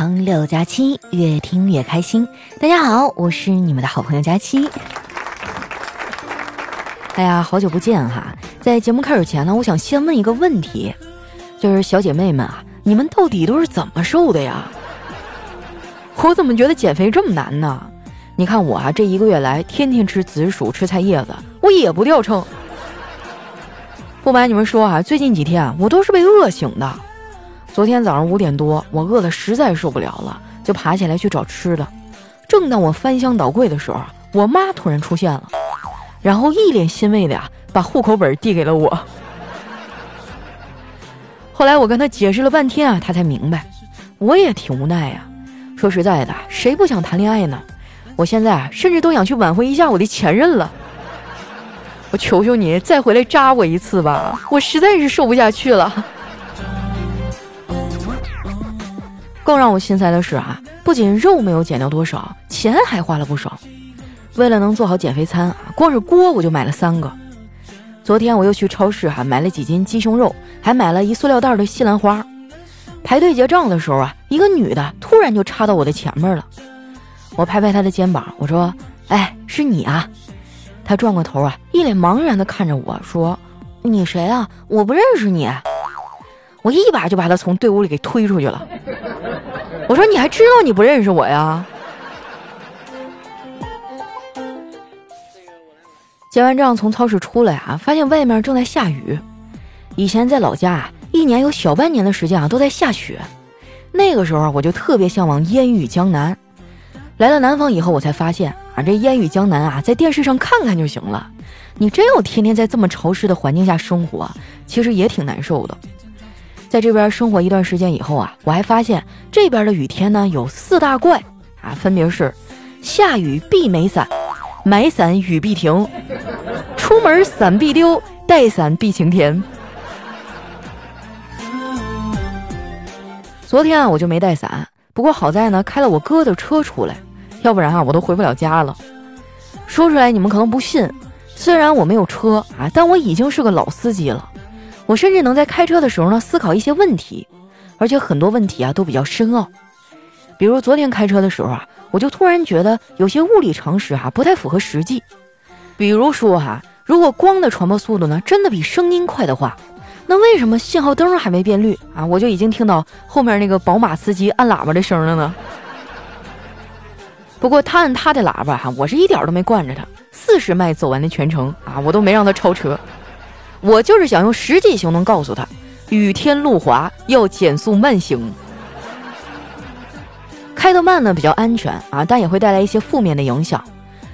堂六加七，越听越开心。大家好，我是你们的好朋友佳期。哎呀，好久不见哈！在节目开始前呢，我想先问一个问题，就是小姐妹们啊，你们到底都是怎么瘦的呀？我怎么觉得减肥这么难呢？你看我啊，这一个月来天天吃紫薯、吃菜叶子，我也不掉秤。不瞒你们说啊，最近几天，我都是被饿醒的。昨天早上五点多，我饿得实在受不了了，就爬起来去找吃的。正当我翻箱倒柜的时候，我妈突然出现了，然后一脸欣慰的呀，把户口本递给了我。后来我跟她解释了半天啊，她才明白。我也挺无奈呀。说实在的，谁不想谈恋爱呢？我现在，甚至都想去挽回一下我的前任了。我求求你，再回来扎我一次吧！我实在是受不下去了。更让我心塞的是啊，不仅肉没有减掉多少，钱还花了不少。为了能做好减肥餐啊，光是锅我就买了三个。昨天我又去超市哈买了几斤鸡胸肉，还买了一塑料袋的西兰花。排队结账的时候啊，一个女的突然就插到我的前面了。我拍拍她的肩膀，我说：“哎，是你啊！”她转过头啊，一脸茫然的看着我说：“你谁啊？我不认识你。”我一把就把她从队伍里给推出去了。我说：“你还知道你不认识我呀？”结完账从超市出来啊，发现外面正在下雨。以前在老家啊，一年有小半年的时间啊都在下雪。那个时候我就特别向往烟雨江南。来了南方以后，我才发现啊，这烟雨江南啊，在电视上看看就行了。你真要天天在这么潮湿的环境下生活，其实也挺难受的。在这边生活一段时间以后啊，我还发现这边的雨天呢有四大怪啊，分别是：下雨必没伞，买伞雨必停，出门伞必丢，带伞必晴天。昨天啊，我就没带伞，不过好在呢，开了我哥的车出来，要不然啊，我都回不了家了。说出来你们可能不信，虽然我没有车啊，但我已经是个老司机了。我甚至能在开车的时候呢思考一些问题，而且很多问题啊都比较深奥。比如昨天开车的时候啊，我就突然觉得有些物理常识哈不太符合实际。比如说哈，如果光的传播速度呢真的比声音快的话，那为什么信号灯还没变绿啊，我就已经听到后面那个宝马司机按喇叭的声了呢？不过他按他的喇叭哈，我是一点都没惯着他，四十迈走完的全程啊，我都没让他超车。我就是想用实际行动告诉他，雨天路滑要减速慢行。开得慢呢比较安全啊，但也会带来一些负面的影响。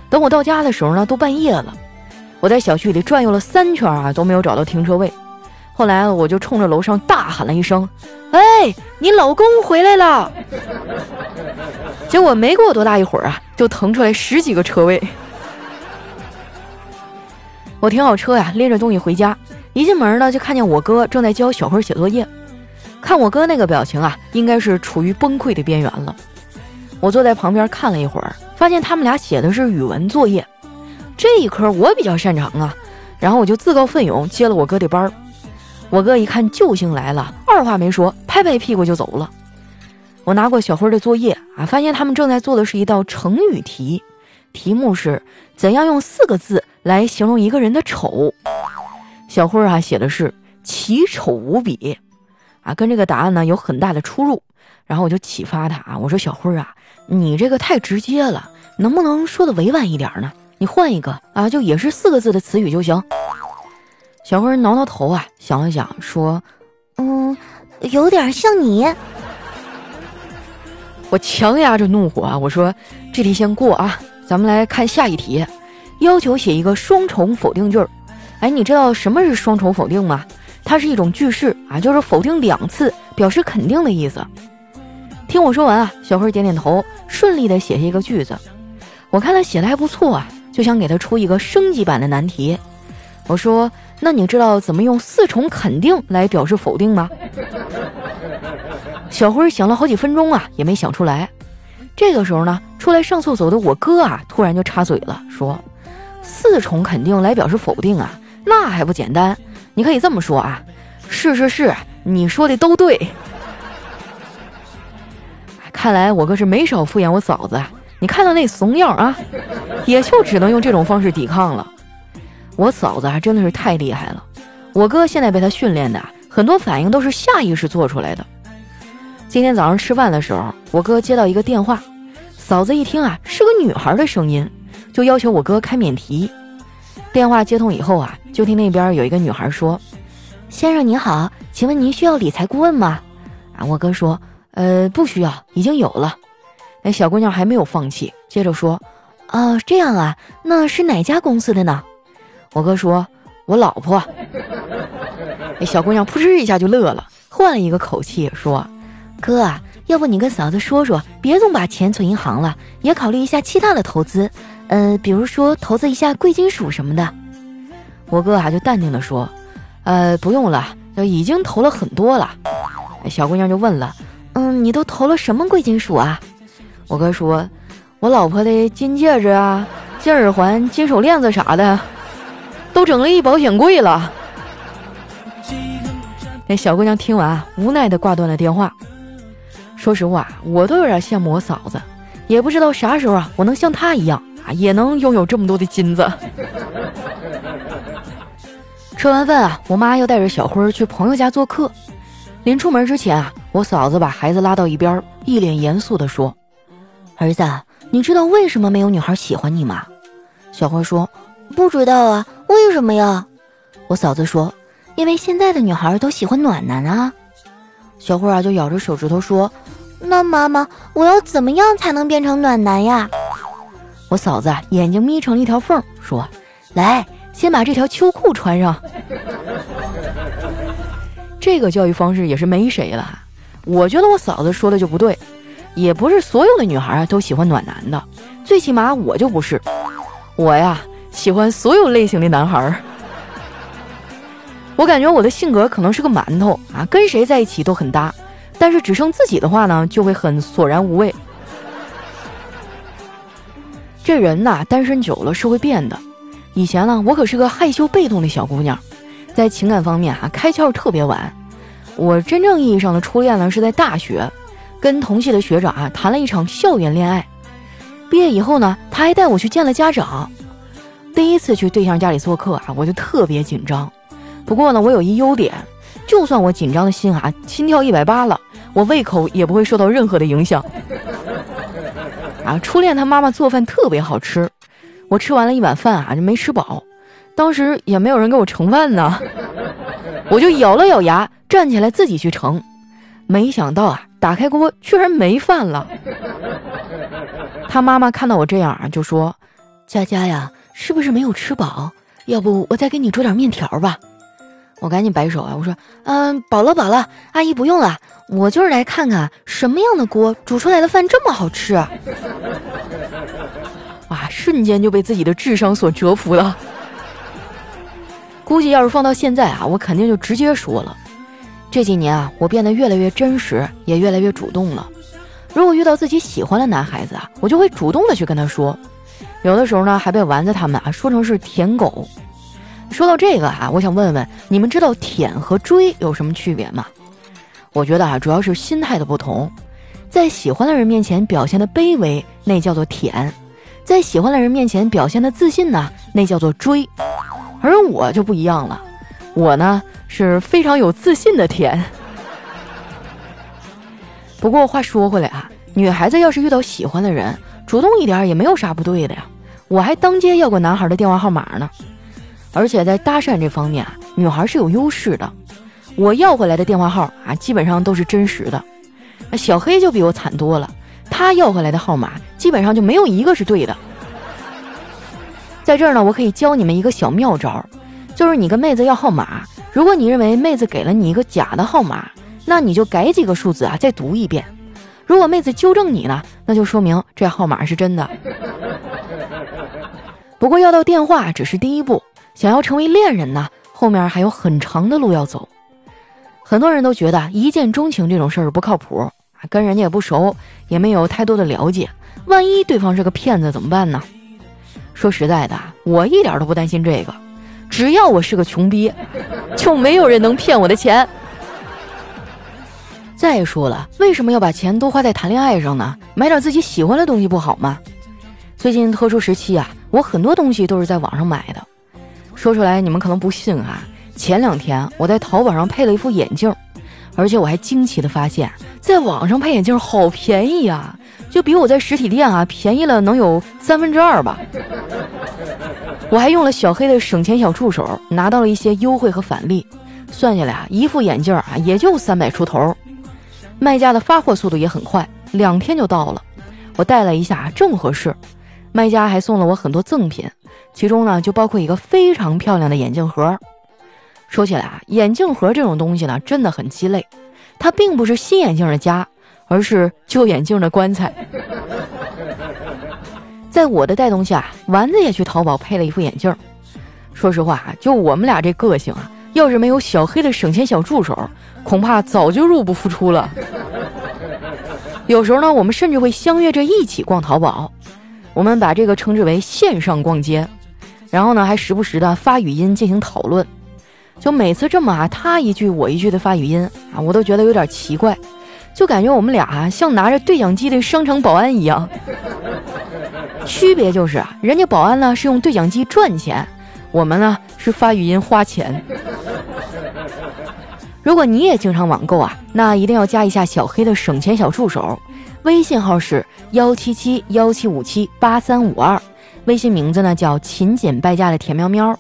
等我到家的时候呢，都半夜了。我在小区里转悠了三圈啊，都没有找到停车位。后来我就冲着楼上大喊了一声：“哎，你老公回来了！”结果没过多大一会儿啊，就腾出来十几个车位。我停好车呀，拎着东西回家。一进门呢，就看见我哥正在教小辉写作业。看我哥那个表情啊，应该是处于崩溃的边缘了。我坐在旁边看了一会儿，发现他们俩写的是语文作业。这一科我比较擅长啊，然后我就自告奋勇接了我哥的班儿。我哥一看救星来了，二话没说，拍拍屁股就走了。我拿过小辉的作业啊，发现他们正在做的是一道成语题，题目是怎样用四个字。来形容一个人的丑，小辉儿啊写的是奇丑无比，啊，跟这个答案呢有很大的出入。然后我就启发他啊，我说小辉儿啊，你这个太直接了，能不能说的委婉一点呢？你换一个啊，就也是四个字的词语就行。小辉儿挠挠头啊，想了想说，嗯，有点像你。我强压着怒火啊，我说这题先过啊，咱们来看下一题。要求写一个双重否定句儿，哎，你知道什么是双重否定吗？它是一种句式啊，就是否定两次，表示肯定的意思。听我说完啊，小辉点点头，顺利的写下一个句子。我看他写的还不错啊，就想给他出一个升级版的难题。我说：“那你知道怎么用四重肯定来表示否定吗？” 小辉想了好几分钟啊，也没想出来。这个时候呢，出来上厕所的我哥啊，突然就插嘴了，说。四重肯定来表示否定啊，那还不简单？你可以这么说啊，是是是，你说的都对。看来我哥是没少敷衍我嫂子。你看到那怂样啊，也就只能用这种方式抵抗了。我嫂子还真的是太厉害了。我哥现在被他训练的很多反应都是下意识做出来的。今天早上吃饭的时候，我哥接到一个电话，嫂子一听啊是个女孩的声音，就要求我哥开免提。电话接通以后啊，就听那边有一个女孩说：“先生您好，请问您需要理财顾问吗？”啊，我哥说：“呃，不需要，已经有了。”那小姑娘还没有放弃，接着说：“哦，这样啊，那是哪家公司的呢？”我哥说：“我老婆。”那小姑娘扑哧一下就乐了，换了一个口气说：“哥，要不你跟嫂子说说，别总把钱存银行了，也考虑一下其他的投资，呃，比如说投资一下贵金属什么的。”我哥啊就淡定的说：“呃，不用了，已经投了很多了。”小姑娘就问了：“嗯，你都投了什么贵金属啊？”我哥说：“我老婆的金戒指啊、金耳环、金手链子啥的，都整了一保险柜了。”那小姑娘听完，无奈的挂断了电话。说实话，我都有点羡慕我嫂子，也不知道啥时候啊，我能像她一样啊，也能拥有这么多的金子。吃完饭啊，我妈要带着小辉去朋友家做客。临出门之前啊，我嫂子把孩子拉到一边，一脸严肃地说：“儿子，你知道为什么没有女孩喜欢你吗？”小辉说：“不知道啊，为什么呀？”我嫂子说。因为现在的女孩都喜欢暖男啊，小慧啊就咬着手指头说：“那妈妈，我要怎么样才能变成暖男呀？”我嫂子眼睛眯成一条缝，说：“来，先把这条秋裤穿上。”这个教育方式也是没谁了。我觉得我嫂子说的就不对，也不是所有的女孩啊都喜欢暖男的，最起码我就不是。我呀喜欢所有类型的男孩。我感觉我的性格可能是个馒头啊，跟谁在一起都很搭，但是只剩自己的话呢，就会很索然无味。这人呐，单身久了是会变的。以前呢，我可是个害羞被动的小姑娘，在情感方面啊，开窍特别晚。我真正意义上的初恋呢，是在大学，跟同系的学长啊谈了一场校园恋爱。毕业以后呢，他还带我去见了家长。第一次去对象家里做客啊，我就特别紧张。不过呢，我有一优点，就算我紧张的心啊，心跳一百八了，我胃口也不会受到任何的影响。啊，初恋他妈妈做饭特别好吃，我吃完了一碗饭啊，就没吃饱，当时也没有人给我盛饭呢，我就咬了咬牙，站起来自己去盛，没想到啊，打开锅居然没饭了。他妈妈看到我这样啊，就说：“佳佳呀，是不是没有吃饱？要不我再给你煮点面条吧。”我赶紧摆手啊！我说，嗯，饱了饱了，阿姨不用了，我就是来看看什么样的锅煮出来的饭这么好吃。哇，瞬间就被自己的智商所折服了。估计要是放到现在啊，我肯定就直接说了。这几年啊，我变得越来越真实，也越来越主动了。如果遇到自己喜欢的男孩子啊，我就会主动的去跟他说。有的时候呢，还被丸子他们啊说成是舔狗。说到这个啊，我想问问你们知道舔和追有什么区别吗？我觉得啊，主要是心态的不同。在喜欢的人面前表现的卑微，那叫做舔；在喜欢的人面前表现的自信呢，那叫做追。而我就不一样了，我呢是非常有自信的舔。不过话说回来啊，女孩子要是遇到喜欢的人，主动一点也没有啥不对的呀。我还当街要过男孩的电话号码呢。而且在搭讪这方面啊，女孩是有优势的。我要回来的电话号啊，基本上都是真实的。那小黑就比我惨多了，他要回来的号码基本上就没有一个是对的。在这儿呢，我可以教你们一个小妙招，就是你跟妹子要号码，如果你认为妹子给了你一个假的号码，那你就改几个数字啊，再读一遍。如果妹子纠正你呢，那就说明这号码是真的。不过要到电话只是第一步。想要成为恋人呢，后面还有很长的路要走。很多人都觉得一见钟情这种事儿不靠谱，跟人家也不熟，也没有太多的了解，万一对方是个骗子怎么办呢？说实在的，我一点都不担心这个，只要我是个穷逼，就没有人能骗我的钱。再说了，为什么要把钱都花在谈恋爱上呢？买点自己喜欢的东西不好吗？最近特殊时期啊，我很多东西都是在网上买的。说出来你们可能不信啊，前两天我在淘宝上配了一副眼镜，而且我还惊奇的发现，在网上配眼镜好便宜啊，就比我在实体店啊便宜了能有三分之二吧。我还用了小黑的省钱小助手，拿到了一些优惠和返利，算下来啊，一副眼镜啊也就三百出头。卖家的发货速度也很快，两天就到了。我戴了一下，正合适。卖家还送了我很多赠品，其中呢就包括一个非常漂亮的眼镜盒。说起来啊，眼镜盒这种东西呢真的很鸡肋，它并不是新眼镜的家，而是旧眼镜的棺材。在我的带动下，丸子也去淘宝配了一副眼镜。说实话啊，就我们俩这个性啊，要是没有小黑的省钱小助手。恐怕早就入不敷出了。有时候呢，我们甚至会相约着一起逛淘宝，我们把这个称之为线上逛街。然后呢，还时不时的发语音进行讨论。就每次这么啊，他一句我一句的发语音啊，我都觉得有点奇怪，就感觉我们俩像拿着对讲机的商场保安一样。区别就是啊，人家保安呢是用对讲机赚钱，我们呢是发语音花钱。如果你也经常网购啊，那一定要加一下小黑的省钱小助手，微信号是幺七七幺七五七八三五二，微信名字呢叫勤俭败家的田喵喵。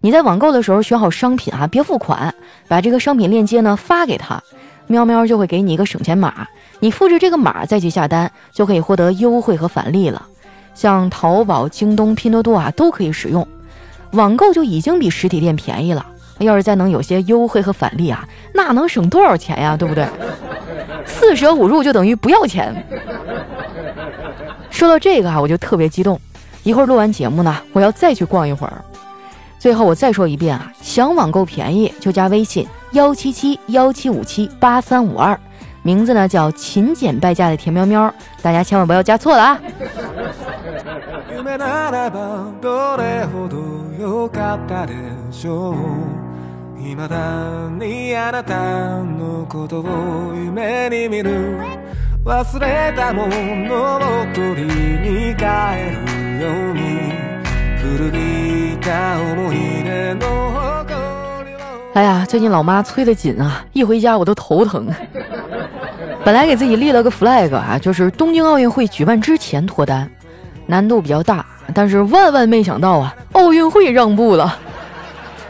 你在网购的时候选好商品啊，别付款，把这个商品链接呢发给他，喵喵就会给你一个省钱码，你复制这个码再去下单，就可以获得优惠和返利了。像淘宝、京东、拼多多啊都可以使用，网购就已经比实体店便宜了。要是再能有些优惠和返利啊，那能省多少钱呀？对不对？四舍五入就等于不要钱。说到这个啊，我就特别激动。一会儿录完节目呢，我要再去逛一会儿。最后我再说一遍啊，想网购便宜就加微信幺七七幺七五七八三五二，名字呢叫勤俭败家的田喵喵，大家千万不要加错了啊。哎呀，最近老妈催得紧啊，一回家我都头疼。本来给自己立了个 flag 啊，就是东京奥运会举办之前脱单，难度比较大，但是万万没想到啊，奥运会让步了。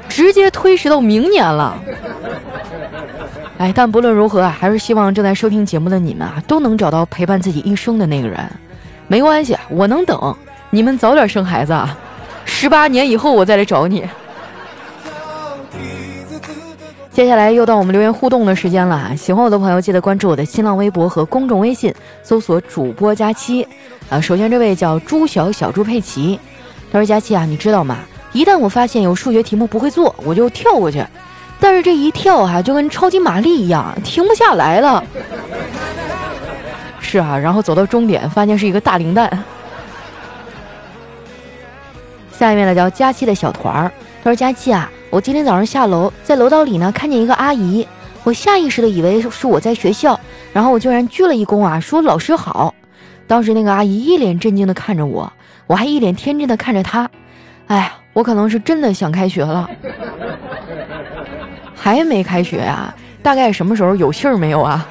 直接推迟到明年了。哎，但不论如何啊，还是希望正在收听节目的你们啊，都能找到陪伴自己一生的那个人。没关系，我能等，你们早点生孩子啊，十八年以后我再来找你。接下来又到我们留言互动的时间了，喜欢我的朋友记得关注我的新浪微博和公众微信，搜索主播佳期。啊，首先这位叫朱小小猪佩奇，他说：“佳期啊，你知道吗？”一旦我发现有数学题目不会做，我就跳过去。但是这一跳哈，就跟超级玛丽一样，停不下来了。是啊，然后走到终点，发现是一个大零蛋。下面呢叫佳期的小团儿，他说：“佳期啊，我今天早上下楼，在楼道里呢看见一个阿姨，我下意识的以为是我在学校，然后我居然鞠了一躬啊，说老师好。当时那个阿姨一脸震惊的看着我，我还一脸天真的看着她。哎呀。”我可能是真的想开学了，还没开学呀？大概什么时候有信儿没有啊？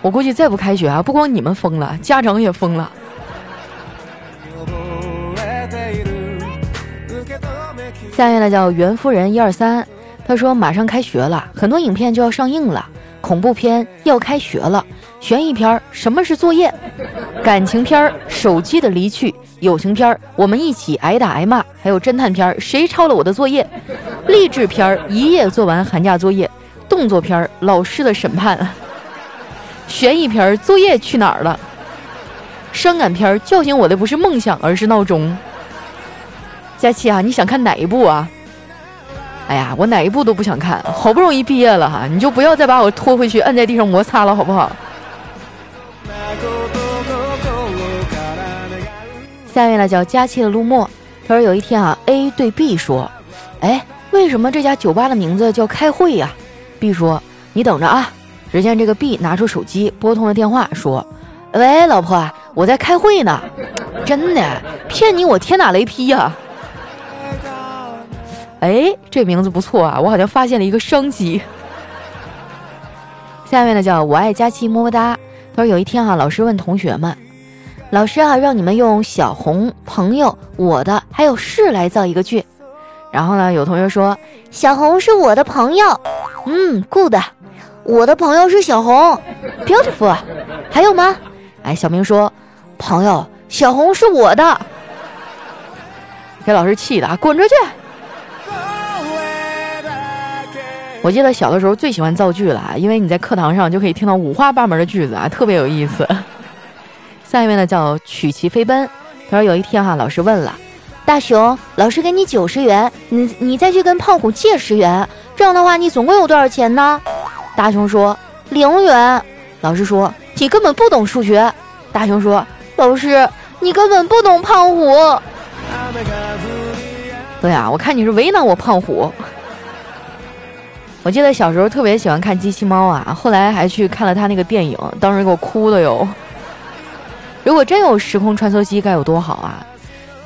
我估计再不开学啊，不光你们疯了，家长也疯了。下面呢叫袁夫人一二三，他说马上开学了，很多影片就要上映了，恐怖片要开学了，悬疑片什么是作业，感情片手机的离去。友情片儿，我们一起挨打挨骂；还有侦探片儿，谁抄了我的作业？励志片儿，一夜做完寒假作业；动作片儿，老师的审判；悬疑片儿，作业去哪儿了？伤感片儿，叫醒我的不是梦想，而是闹钟。佳琪啊，你想看哪一部啊？哎呀，我哪一部都不想看，好不容易毕业了哈，你就不要再把我拖回去，摁在地上摩擦了，好不好？下面呢叫佳期的陆墨，他说有一天啊，A 对 B 说：“哎，为什么这家酒吧的名字叫开会呀？”B 说：“你等着啊。”只见这个 B 拿出手机拨通了电话，说：“喂，老婆，我在开会呢。”真的骗你，我天打雷劈呀！哎，这名字不错啊，我好像发现了一个商机。下面呢叫我爱佳期么么哒。他说有一天哈，老师问同学们：“老师啊，让你们用小红、朋友、我的还有是来造一个句。”然后呢，有同学说：“小红是我的朋友。”嗯，good。我的朋友是小红，beautiful。还有吗？哎，小明说：“朋友，小红是我的。”给老师气的啊，滚出去！我记得小的时候最喜欢造句了，因为你在课堂上就可以听到五花八门的句子啊，特别有意思。下一位呢叫曲奇飞奔，他说有一天哈，老师问了大熊，老师给你九十元，你你再去跟胖虎借十元，这样的话你总共有多少钱呢？大熊说零元。老师说你根本不懂数学。大熊说老师你根本不懂胖虎。对啊，我看你是为难我胖虎。我记得小时候特别喜欢看机器猫啊，后来还去看了他那个电影，当时给我哭的哟。如果真有时空穿梭机该有多好啊！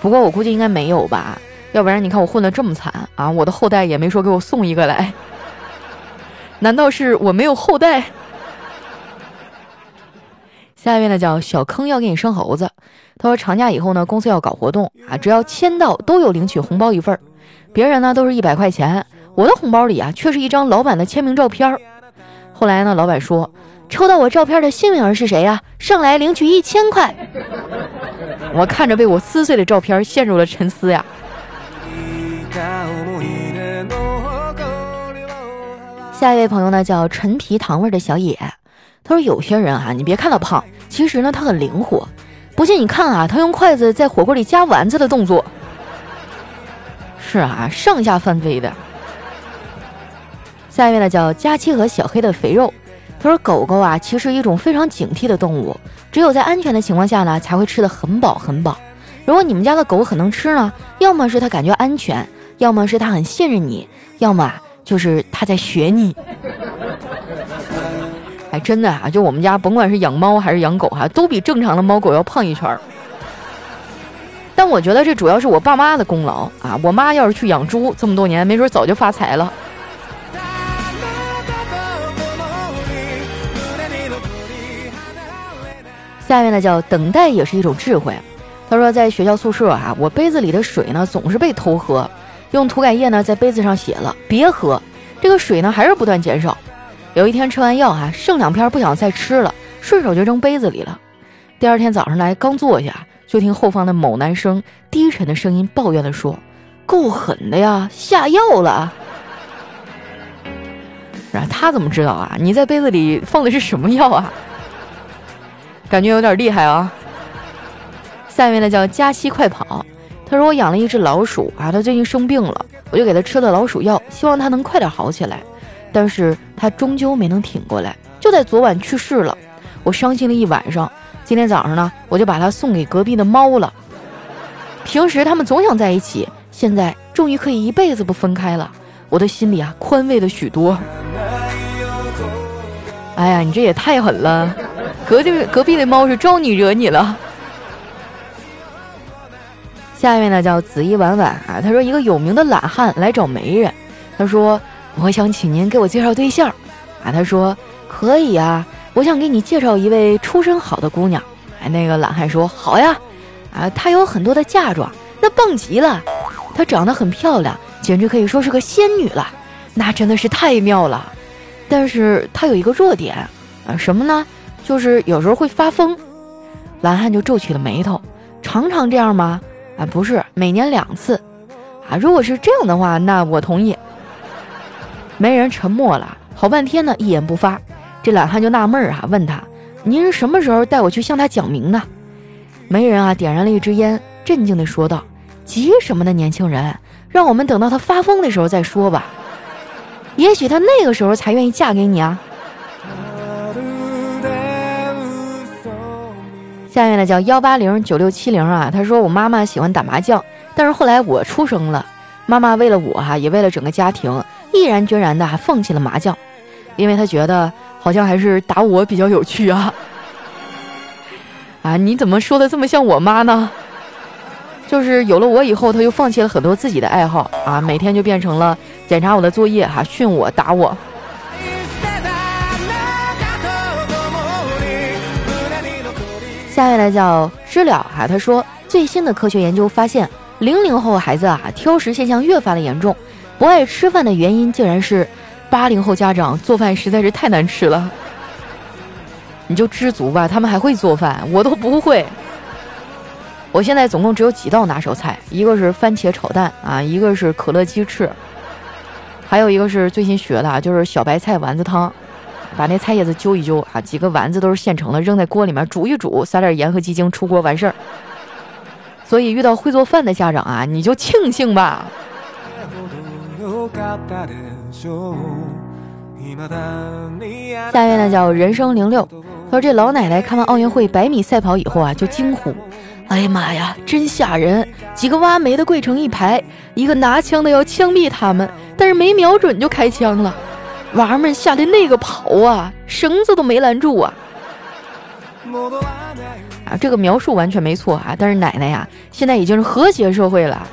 不过我估计应该没有吧，要不然你看我混得这么惨啊，我的后代也没说给我送一个来。难道是我没有后代？下一位呢叫小坑要给你生猴子，他说长假以后呢公司要搞活动啊，只要签到都有领取红包一份儿，别人呢都是一百块钱。我的红包里啊，却是一张老板的签名照片。后来呢，老板说，抽到我照片的幸运儿是谁呀？上来领取一千块。我看着被我撕碎的照片，陷入了沉思呀。下一位朋友呢，叫陈皮糖味的小野，他说有些人啊，你别看他胖，其实呢他很灵活。不信你看啊，他用筷子在火锅里夹丸子的动作，是啊，上下翻飞的。下一位呢，叫佳期和小黑的肥肉。他说：“狗狗啊，其实一种非常警惕的动物，只有在安全的情况下呢，才会吃的很饱很饱。如果你们家的狗很能吃呢，要么是它感觉安全，要么是它很信任你，要么就是它在学你。哎，真的啊，就我们家甭管是养猫还是养狗哈，都比正常的猫狗要胖一圈儿。但我觉得这主要是我爸妈的功劳啊！我妈要是去养猪，这么多年没准早就发财了。”下面呢叫等待也是一种智慧。他说，在学校宿舍啊，我杯子里的水呢总是被偷喝，用涂改液呢在杯子上写了别喝，这个水呢还是不断减少。有一天吃完药啊，剩两片不想再吃了，顺手就扔杯子里了。第二天早上来刚坐下，就听后方的某男生低沉的声音抱怨的说：“够狠的呀，下药了。”然后他怎么知道啊？你在杯子里放的是什么药啊？感觉有点厉害啊！下面呢叫佳期快跑，他说我养了一只老鼠啊，它最近生病了，我就给它吃了老鼠药，希望它能快点好起来。但是它终究没能挺过来，就在昨晚去世了。我伤心了一晚上，今天早上呢，我就把它送给隔壁的猫了。平时他们总想在一起，现在终于可以一辈子不分开了，我的心里啊宽慰了许多。哎呀，你这也太狠了！隔壁隔壁的猫是招你惹你了。下一位呢叫紫衣婉婉啊，他说一个有名的懒汉来找媒人，他说我想请您给我介绍对象啊，他说可以啊，我想给你介绍一位出身好的姑娘。哎，那个懒汉说好呀，啊，她有很多的嫁妆，那棒极了，她长得很漂亮，简直可以说是个仙女了，那真的是太妙了。但是她有一个弱点啊，什么呢？就是有时候会发疯，蓝汉就皱起了眉头。常常这样吗？啊，不是，每年两次。啊，如果是这样的话，那我同意。媒人沉默了好半天呢，一言不发。这懒汉就纳闷儿啊，问他：“您是什么时候带我去向他讲明呢？”媒人啊，点燃了一支烟，镇静地说道：“急什么呢，年轻人？让我们等到他发疯的时候再说吧。也许他那个时候才愿意嫁给你啊。”下面呢叫幺八零九六七零啊，他说我妈妈喜欢打麻将，但是后来我出生了，妈妈为了我哈，也为了整个家庭，毅然决然的还放弃了麻将，因为她觉得好像还是打我比较有趣啊。啊，你怎么说的这么像我妈呢？就是有了我以后，他就放弃了很多自己的爱好啊，每天就变成了检查我的作业哈，训我打我。下面呢叫知了哈，他说最新的科学研究发现，零零后孩子啊挑食现象越发的严重，不爱吃饭的原因竟然是八零后家长做饭实在是太难吃了。你就知足吧，他们还会做饭，我都不会。我现在总共只有几道拿手菜，一个是番茄炒蛋啊，一个是可乐鸡翅，还有一个是最新学的，就是小白菜丸子汤。把那菜叶子揪一揪啊，几个丸子都是现成的，扔在锅里面煮一煮，撒点盐和鸡精，出锅完事儿。所以遇到会做饭的家长啊，你就庆幸吧。下面呢叫人生零六，他说这老奶奶看完奥运会百米赛跑以后啊，就惊呼。哎呀妈呀，真吓人！几个挖煤的跪成一排，一个拿枪的要枪毙他们，但是没瞄准就开枪了。娃儿们吓得那个跑啊，绳子都没拦住啊！啊，这个描述完全没错啊。但是奶奶呀，现在已经是和谐社会了，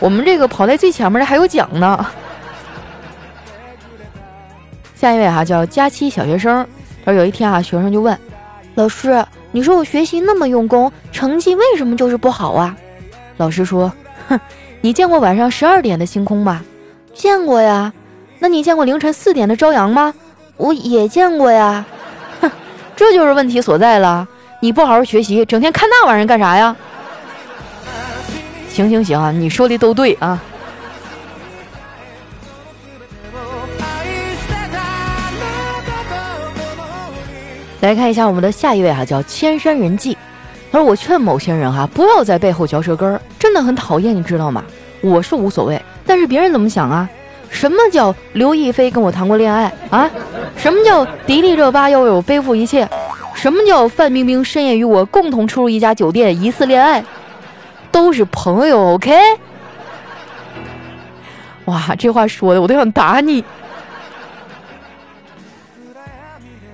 我们这个跑在最前面的还有奖呢。下一位哈叫佳期小学生，他说有一天啊，学生就问老师。你说我学习那么用功，成绩为什么就是不好啊？老师说：“哼，你见过晚上十二点的星空吗？见过呀。那你见过凌晨四点的朝阳吗？我也见过呀。哼，这就是问题所在了。你不好好学习，整天看那玩意儿干啥呀？行行行，你说的都对啊。”来看一下我们的下一位哈，叫千山人迹。他说：“我劝某些人哈，不要在背后嚼舌根儿，真的很讨厌，你知道吗？我是无所谓，但是别人怎么想啊？什么叫刘亦菲跟我谈过恋爱啊？什么叫迪丽热巴要为我背负一切？什么叫范冰冰深夜与我共同出入一家酒店，疑似恋爱？都是朋友，OK？哇，这话说的我都想打你。”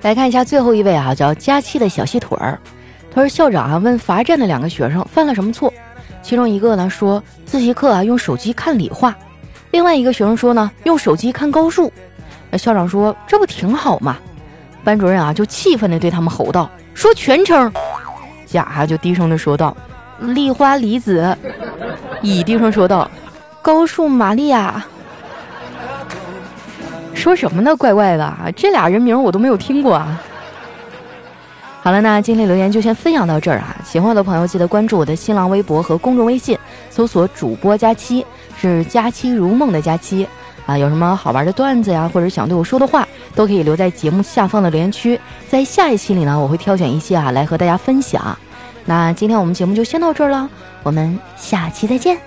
来看一下最后一位啊，叫佳期的小细腿儿。他说：“校长啊，问罚站的两个学生犯了什么错？其中一个呢说自习课啊用手机看理化，另外一个学生说呢用手机看高数。那校长说这不挺好吗？班主任啊就气愤地对他们吼道：说全称。甲哈就低声的说道：丽花离子。乙低声说道：高数玛利亚。”说什么呢？怪怪的！这俩人名我都没有听过啊。好了，那今天留言就先分享到这儿啊。喜欢我的朋友记得关注我的新浪微博和公众微信，搜索“主播佳期”，是“佳期如梦”的佳期啊。有什么好玩的段子呀，或者想对我说的话，都可以留在节目下方的留言区。在下一期里呢，我会挑选一些啊来和大家分享。那今天我们节目就先到这儿了，我们下期再见。